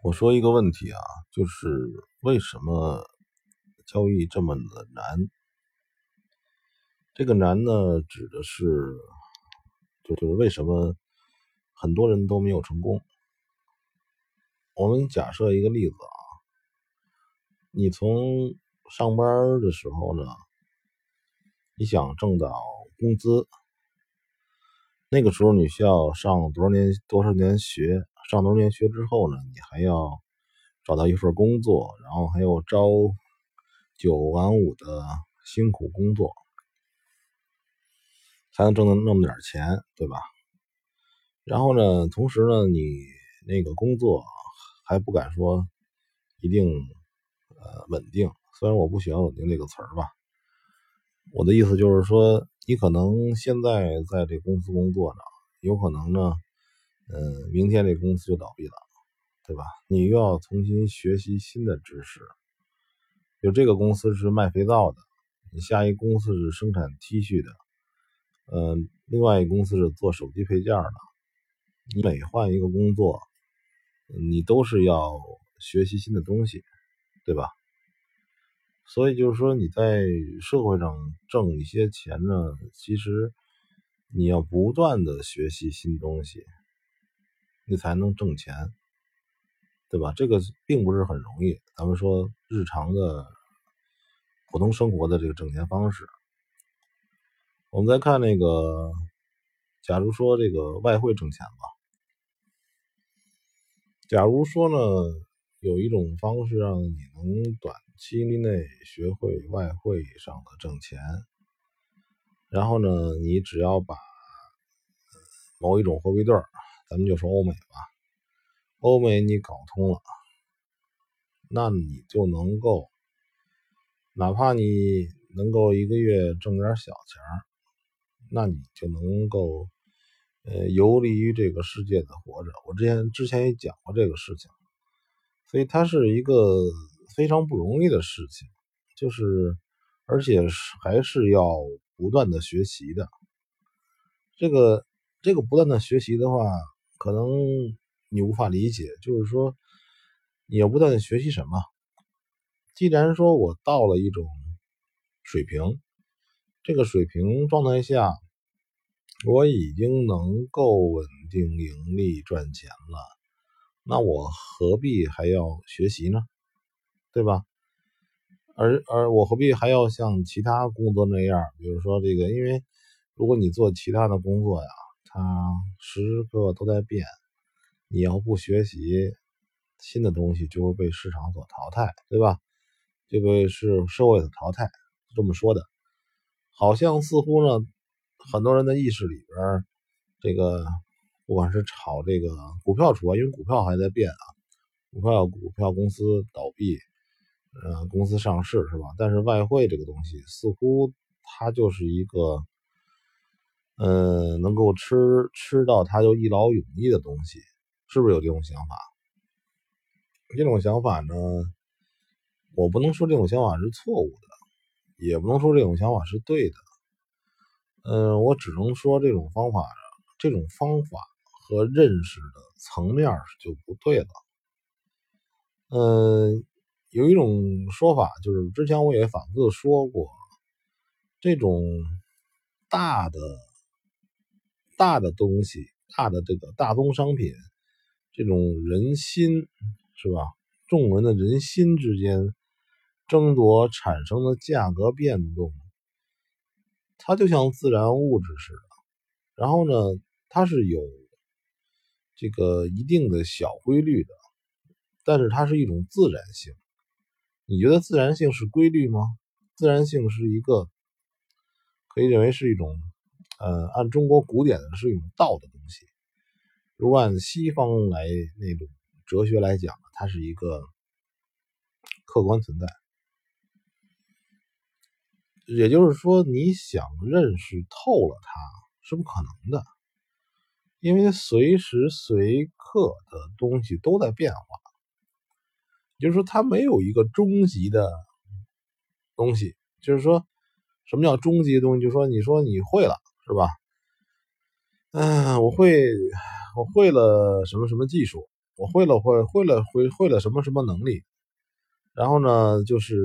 我说一个问题啊，就是为什么交易这么的难？这个难呢，指的是，就就是为什么很多人都没有成功？我们假设一个例子啊，你从上班的时候呢，你想挣到工资，那个时候你需要上多少年多少年学？上多年学之后呢，你还要找到一份工作，然后还要朝九晚五的辛苦工作，才能挣到那么点钱，对吧？然后呢，同时呢，你那个工作还不敢说一定呃稳定，虽然我不喜欢“稳定”这个词儿吧，我的意思就是说，你可能现在在这公司工作呢，有可能呢。嗯，明天这公司就倒闭了，对吧？你又要重新学习新的知识。就这个公司是卖肥皂的，你下一公司是生产 T 恤的，嗯，另外一个公司是做手机配件的。你每换一个工作，你都是要学习新的东西，对吧？所以就是说，你在社会上挣一些钱呢，其实你要不断的学习新东西。你才能挣钱，对吧？这个并不是很容易。咱们说日常的普通生活的这个挣钱方式，我们再看那个，假如说这个外汇挣钱吧，假如说呢，有一种方式让你能短期内学会外汇上的挣钱，然后呢，你只要把某一种货币对儿。咱们就说欧美吧，欧美你搞通了，那你就能够，哪怕你能够一个月挣点小钱儿，那你就能够，呃，游离于这个世界的活着。我之前之前也讲过这个事情，所以它是一个非常不容易的事情，就是而且还是要不断的学习的。这个这个不断的学习的话。可能你无法理解，就是说你要不断的学习什么？既然说我到了一种水平，这个水平状态下，我已经能够稳定盈利赚钱了，那我何必还要学习呢？对吧？而而我何必还要像其他工作那样，比如说这个，因为如果你做其他的工作呀。它时时刻刻都在变，你要不学习新的东西，就会被市场所淘汰，对吧？这个是社会的淘汰，这么说的。好像似乎呢，很多人的意识里边，这个不管是炒这个股票除外，因为股票还在变啊，股票股票公司倒闭，呃，公司上市是吧？但是外汇这个东西，似乎它就是一个。嗯，能够吃吃到它就一劳永逸的东西，是不是有这种想法？这种想法呢，我不能说这种想法是错误的，也不能说这种想法是对的。嗯，我只能说这种方法，这种方法和认识的层面就不对了。嗯，有一种说法，就是之前我也反复说过，这种大的。大的东西，大的这个大宗商品，这种人心是吧？众人的人心之间争夺产生的价格变动，它就像自然物质似的。然后呢，它是有这个一定的小规律的，但是它是一种自然性。你觉得自然性是规律吗？自然性是一个可以认为是一种。呃，按中国古典的是一种道的东西，如果按西方来那种哲学来讲，它是一个客观存在。也就是说，你想认识透了它是不可能的，因为随时随刻的东西都在变化。就是说，它没有一个终极的东西。就是说，什么叫终极的东西？就是说，你说你会了。是吧？嗯，我会，我会了什么什么技术，我会了会会了会会了什么什么能力，然后呢，就是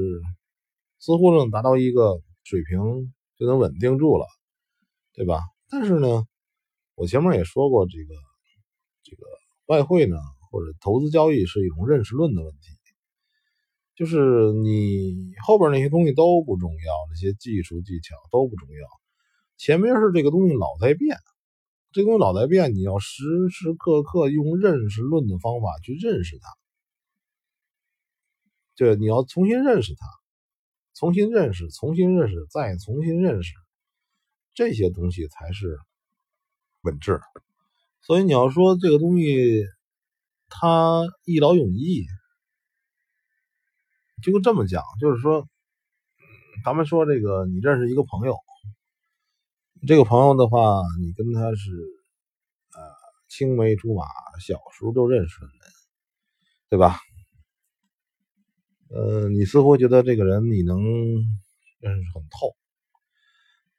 似乎能达到一个水平就能稳定住了，对吧？但是呢，我前面也说过，这个这个外汇呢，或者投资交易是一种认识论的问题，就是你后边那些东西都不重要，那些技术技巧都不重要，前面是这个东西老在变。这东西老在变，你要时时刻刻用认识论的方法去认识它。对，你要重新认识它，重新认识，重新认识，再重新认识，这些东西才是本质。所以你要说这个东西它一劳永逸，就这么讲，就是说，咱们说这个，你认识一个朋友。这个朋友的话，你跟他是呃青梅竹马，小时候就认识的人，对吧？呃，你似乎觉得这个人你能认识很透，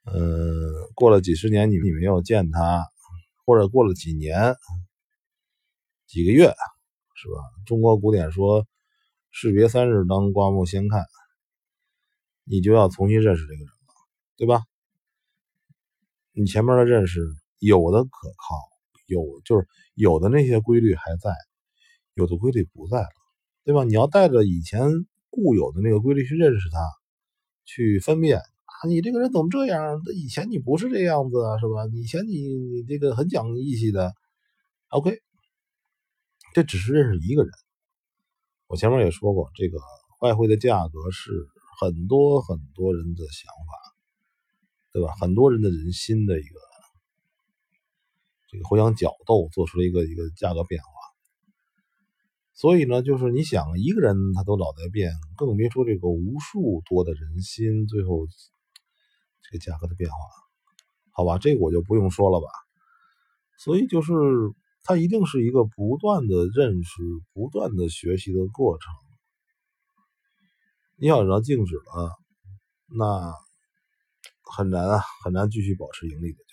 呃，过了几十年你你没有见他，或者过了几年、几个月，是吧？中国古典说“士别三日，当刮目相看”，你就要重新认识这个人了，对吧？你前面的认识有的可靠，有就是有的那些规律还在，有的规律不在了，对吧？你要带着以前固有的那个规律去认识他，去分辨啊，你这个人怎么这样？以前你不是这样子啊，是吧？以前你你这个很讲义气的，OK，这只是认识一个人。我前面也说过，这个外汇的价格是很多很多人的想法。对吧？很多人的人心的一个这个互相角斗，做出了一个一个价格变化。所以呢，就是你想一个人他都老在变，更别说这个无数多的人心，最后这个价格的变化，好吧？这个我就不用说了吧。所以就是它一定是一个不断的认识、不断的学习的过程。你要让静止了，那。很难啊，很难继续保持盈利的。